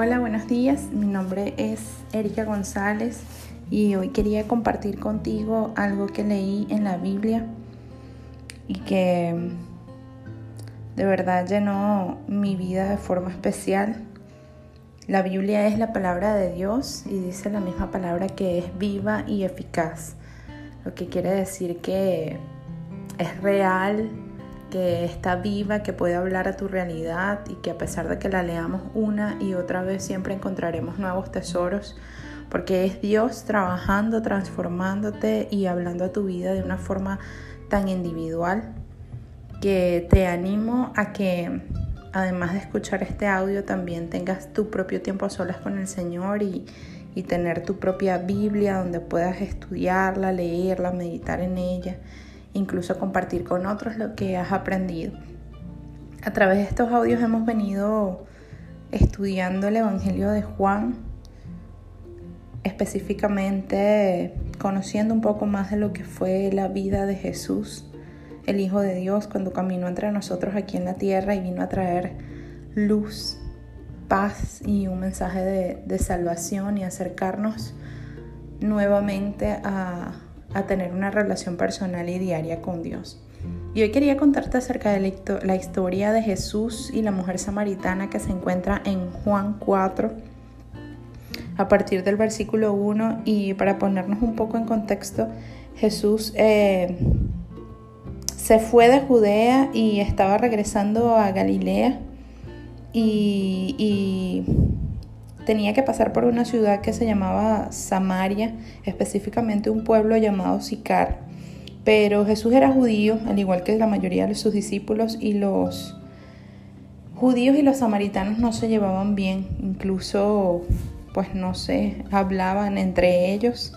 Hola, buenos días. Mi nombre es Erika González y hoy quería compartir contigo algo que leí en la Biblia y que de verdad llenó mi vida de forma especial. La Biblia es la palabra de Dios y dice la misma palabra que es viva y eficaz, lo que quiere decir que es real, que está viva, que puede hablar a tu realidad y que a pesar de que la leamos una y otra vez siempre encontraremos nuevos tesoros, porque es Dios trabajando, transformándote y hablando a tu vida de una forma tan individual que te animo a que además de escuchar este audio también tengas tu propio tiempo a solas con el Señor y, y tener tu propia Biblia donde puedas estudiarla, leerla, meditar en ella incluso compartir con otros lo que has aprendido. A través de estos audios hemos venido estudiando el Evangelio de Juan, específicamente conociendo un poco más de lo que fue la vida de Jesús, el Hijo de Dios, cuando caminó entre nosotros aquí en la tierra y vino a traer luz, paz y un mensaje de, de salvación y acercarnos nuevamente a, a tener una relación personal y diaria con Dios. Y hoy quería contarte acerca de la historia de Jesús y la mujer samaritana que se encuentra en Juan 4, a partir del versículo 1. Y para ponernos un poco en contexto, Jesús eh, se fue de Judea y estaba regresando a Galilea. y tenía que pasar por una ciudad que se llamaba Samaria, específicamente un pueblo llamado Sicar. Pero Jesús era judío, al igual que la mayoría de sus discípulos, y los judíos y los samaritanos no se llevaban bien, incluso, pues no sé, hablaban entre ellos.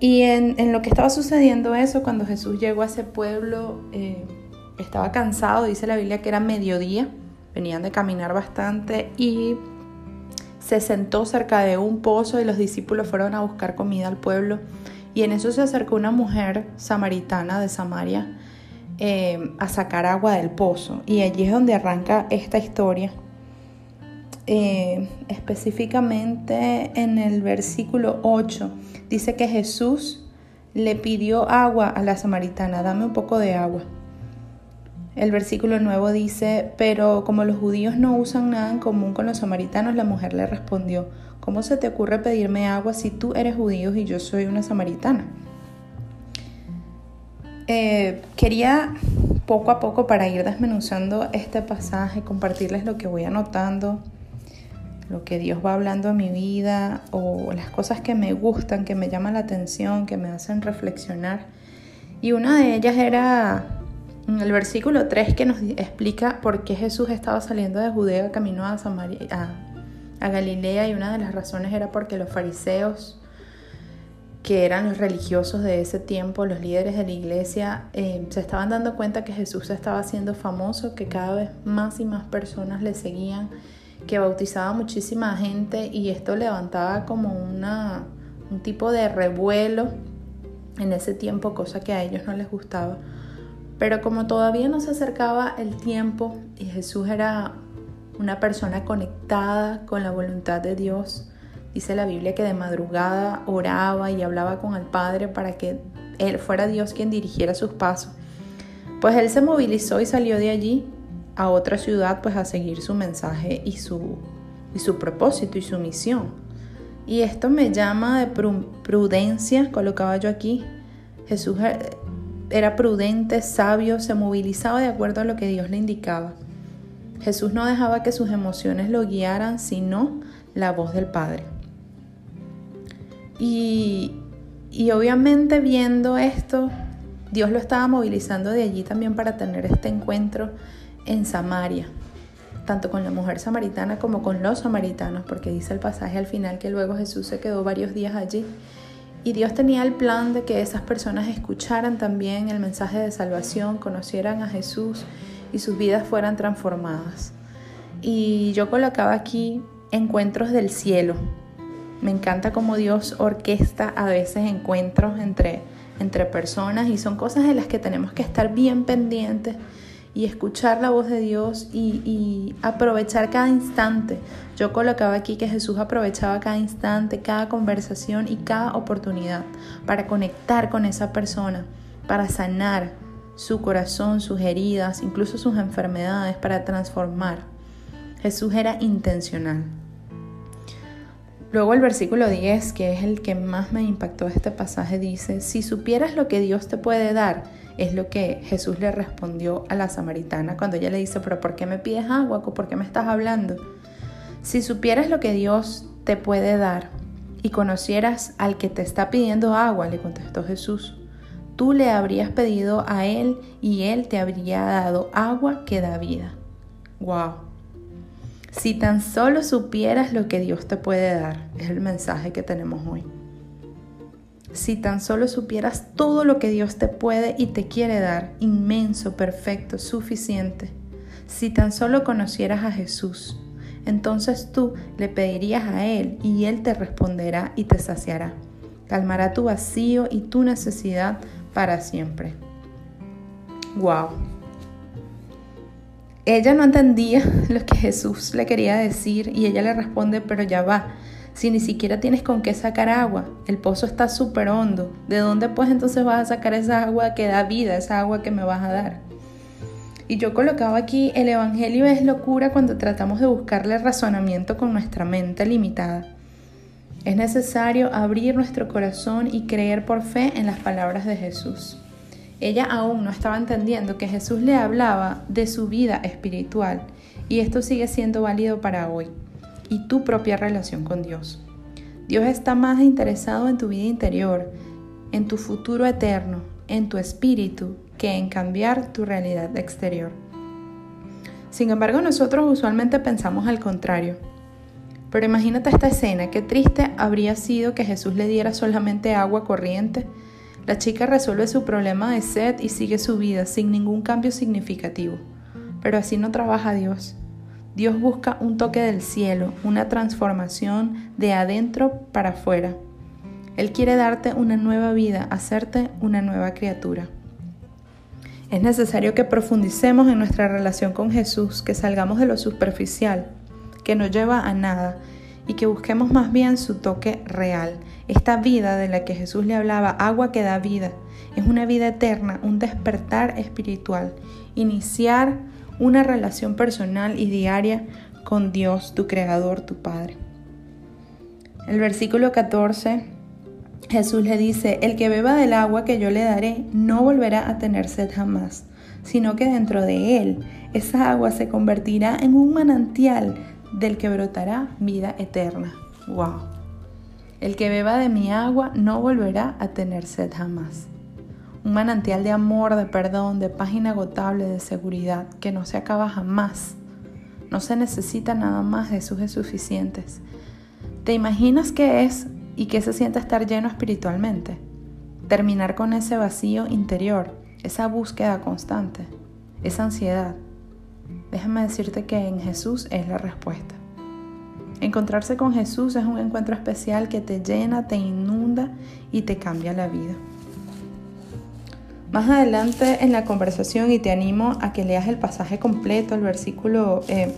Y en, lo que estaba sucediendo eso, cuando Jesús llegó a ese pueblo, eh, estaba cansado, dice la Biblia que era mediodía, venían de caminar bastante y se sentó cerca de un pozo y los discípulos fueron a buscar comida al pueblo. Y en eso se acercó una mujer samaritana de Samaria eh, a sacar agua del pozo. Y allí es donde arranca esta historia. Eh, específicamente en el versículo 8 dice que Jesús le pidió agua a la samaritana, dame un poco de agua. El versículo nuevo dice, pero como los judíos no usan nada en común con los samaritanos, la mujer le respondió, ¿cómo se te ocurre pedirme agua si tú eres judío y yo soy una samaritana? Eh, quería poco a poco para ir desmenuzando este pasaje, compartirles lo que voy anotando, lo que Dios va hablando en mi vida o las cosas que me gustan, que me llaman la atención, que me hacen reflexionar. Y una de ellas era el versículo 3 que nos explica por qué Jesús estaba saliendo de Judea camino a, a, Galilea y una de las razones era porque los fariseos, que eran los religiosos de ese tiempo, los líderes de la iglesia, eh, se estaban dando cuenta que Jesús estaba haciendo famoso, que cada vez más y más personas le seguían, que bautizaba muchísima gente y esto levantaba como una, un tipo de revuelo en ese tiempo, cosa que a ellos no les gustaba. Pero como todavía no se acercaba el tiempo y Jesús era una persona conectada con la voluntad de Dios, dice la Biblia que de madrugada oraba y hablaba con el Padre para que él fuera Dios quien dirigiera sus pasos. Pues él se movilizó y salió de allí a otra ciudad pues a seguir su mensaje y su, y su propósito y su misión. Y esto me llama de prudencia, colocaba yo aquí. Jesús era prudente, sabio, se movilizaba de acuerdo a lo que Dios le indicaba. Jesús no dejaba que sus emociones lo guiaran, sino la voz del Padre. Y, y obviamente viendo esto, Dios lo estaba movilizando de allí también para tener este encuentro en Samaria, tanto con la mujer samaritana como con los samaritanos, porque dice el pasaje al final que luego Jesús se quedó varios días allí y Dios tenía el plan de que esas personas escucharan también el mensaje de salvación, conocieran a Jesús y sus vidas fueran transformadas. Y yo colocaba aquí encuentros del cielo. Me encanta cómo Dios orquesta a veces encuentros entre, entre personas y son cosas en las que tenemos que estar bien pendientes y escuchar la voz de Dios y, y, aprovechar cada instante. Yo colocaba aquí que Jesús aprovechaba cada instante, cada conversación y cada oportunidad para conectar con esa persona, para sanar su corazón, sus heridas, incluso sus enfermedades, para transformar. Jesús era intencional. Luego el versículo 10, que es el que más me impactó este pasaje, dice, si supieras lo que Dios te puede dar, es lo que Jesús le respondió a la samaritana cuando ella le dice, pero ¿por qué me pides agua? ¿Por qué me estás hablando? Si supieras lo que Dios te puede dar y conocieras al que te está pidiendo agua, le contestó Jesús, tú le habrías pedido a él y él te habría dado agua que da vida. Wow. Si tan solo supieras lo que Dios te puede dar, es el mensaje que tenemos hoy. Si tan solo supieras todo lo que Dios te puede y te quiere dar, inmenso, perfecto, suficiente. Si tan solo conocieras a Jesús, entonces tú le pedirías a Él y Él te responderá y te saciará. Calmará tu vacío y tu necesidad para siempre. Wow. Ella no entendía lo que Jesús le quería decir y ella le responde, pero ya va, si ni siquiera tienes con qué sacar agua? El pozo está súper hondo. ¿De dónde pues entonces vas a sacar esa agua que da vida, esa agua que me vas a dar? Y yo colocaba aquí, el Evangelio es locura cuando tratamos de buscarle razonamiento con nuestra mente limitada. Es necesario abrir nuestro corazón y creer por fe en las palabras de Jesús. Ella aún no estaba entendiendo que Jesús le hablaba de su vida espiritual y esto sigue siendo válido para hoy y tu propia relación con Dios. Dios está más interesado en tu vida interior, en tu futuro eterno, en tu espíritu, que en cambiar tu realidad exterior. Sin embargo, nosotros usualmente pensamos al contrario. Pero imagínate esta escena, qué triste habría sido que Jesús le diera solamente agua corriente. La chica resuelve su problema de sed y sigue su vida sin ningún cambio significativo. Pero así no trabaja Dios. Dios busca un toque del cielo, una transformación de adentro para afuera. Él quiere darte una nueva vida, hacerte una nueva criatura. Es necesario que profundicemos en nuestra relación con Jesús, que salgamos de lo superficial, que no lleva a nada, y que busquemos más bien su toque real. Esta vida de la que Jesús le hablaba, agua que da vida, es una vida eterna, un despertar espiritual. Iniciar una relación personal y diaria con Dios, tu Creador, tu Padre. El versículo 14, Jesús le dice, el que beba del agua que yo le daré no volverá a tener sed jamás, sino que dentro de él esa agua se convertirá en un manantial del que brotará vida eterna. ¡Wow! El que beba de mi agua no volverá a tener sed jamás un manantial de amor, de perdón, de paz inagotable, de seguridad, que no se acaba jamás. No se necesita nada más, Jesús es suficientes. ¿Te imaginas qué es y qué se siente estar lleno espiritualmente? Terminar con ese vacío interior, esa búsqueda constante, esa ansiedad. Déjame decirte que en Jesús es la respuesta. Encontrarse con Jesús es un encuentro especial que te llena, te inunda y te cambia la vida. Más adelante en la conversación, y te animo a que leas el pasaje completo, el versículo, eh,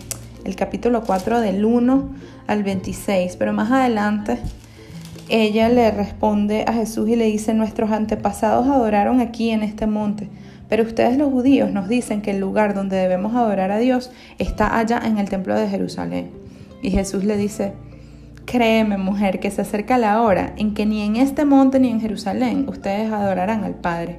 el capítulo 4 del 1 al 26, pero más adelante ella le responde a Jesús y le dice, nuestros antepasados adoraron aquí en este monte, pero ustedes los judíos nos dicen que el lugar donde debemos adorar a Dios está allá en el templo de Jerusalén. Y Jesús le dice, créeme mujer que se acerca la hora en que ni en este monte ni en Jerusalén ustedes adorarán al Padre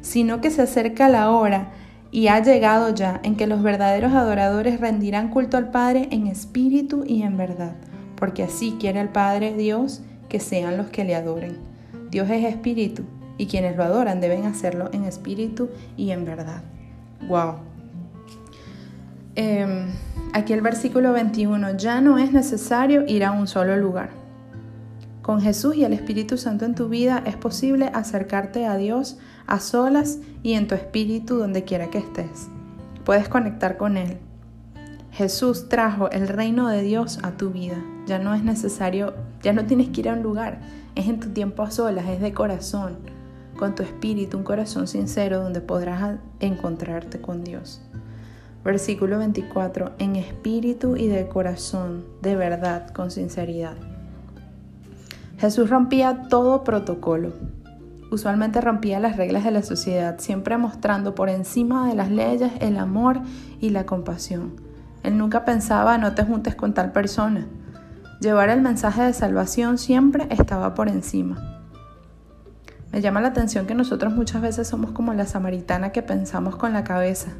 sino que se acerca la hora y ha llegado ya en que los verdaderos adoradores rendirán culto al Padre en espíritu y en verdad, porque así quiere el Padre Dios que sean los que le adoren. Dios es espíritu y quienes lo adoran deben hacerlo en espíritu y en verdad. Wow. Aquí el versículo 21, ya no es necesario ir a un solo lugar. Con Jesús y el Espíritu Santo en tu vida es posible acercarte a Dios a solas y en tu espíritu donde quiera que estés. Puedes conectar con Él. Jesús trajo el reino de Dios a tu vida. Ya no es necesario, ya no tienes que ir a un lugar. Es en tu tiempo a solas, es de corazón, con tu espíritu, un corazón sincero donde podrás encontrarte con Dios. Versículo 24, en espíritu y de corazón, de verdad, con sinceridad. Jesús rompía todo protocolo. Usualmente rompía las reglas de la sociedad, siempre mostrando por encima de las leyes el amor y la compasión. Él nunca pensaba no te juntes con tal persona. Llevar el mensaje de salvación siempre estaba por encima. Me llama la atención que nosotros muchas veces somos como la samaritana que pensamos con la cabeza,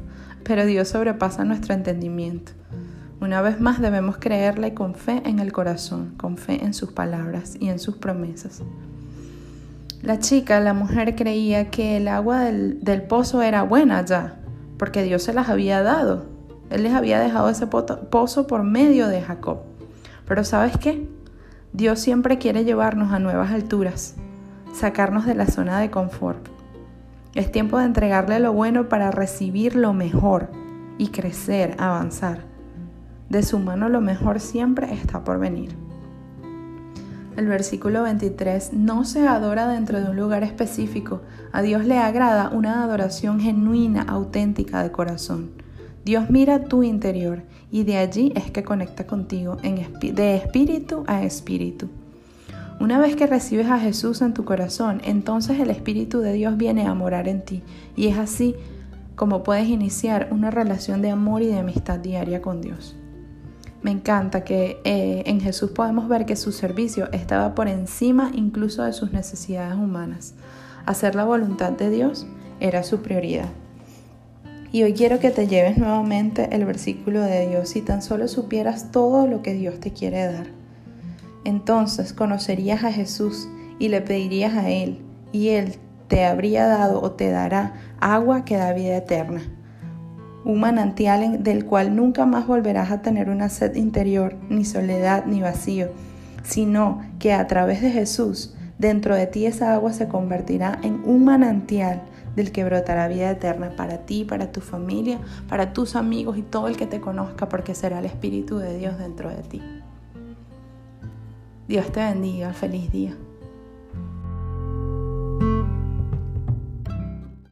pero Dios sobrepasa nuestro entendimiento. Una vez más debemos creerle con fe en el corazón, con fe en sus palabras y en sus promesas. La chica, la mujer, creía que el agua del, del, pozo era buena ya, porque Dios se las había dado. Él les había dejado ese pozo por medio de Jacob. Pero ¿sabes qué? Dios siempre quiere llevarnos a nuevas alturas, sacarnos de la zona de confort. Es tiempo de entregarle lo bueno para recibir lo mejor y crecer, avanzar. De su mano lo mejor siempre está por venir. El versículo 23 no se adora dentro de un lugar específico. A Dios le agrada una adoración genuina, auténtica de corazón. Dios mira tu interior y de allí es que conecta contigo en de espíritu a espíritu. Una vez que recibes a Jesús en tu corazón, entonces el Espíritu de Dios viene a morar en ti y es así como puedes iniciar una relación de amor y de amistad diaria con Dios. Me encanta que eh, en Jesús podemos ver que su servicio estaba por encima incluso de sus necesidades humanas. Hacer la voluntad de Dios era su prioridad. Y hoy quiero que te lleves nuevamente el versículo de Dios si tan solo supieras todo lo que Dios te quiere dar. Entonces conocerías a Jesús y le pedirías a Él, y Él te habría dado o te dará agua que da vida eterna un manantial del cual nunca más volverás a tener una sed interior, ni soledad, ni vacío, sino que a través de Jesús, dentro de ti esa agua se convertirá en un manantial del que brotará vida eterna para ti, para tu familia, para tus amigos y todo el que te conozca, porque será el Espíritu de Dios dentro de ti. Dios te bendiga, feliz día.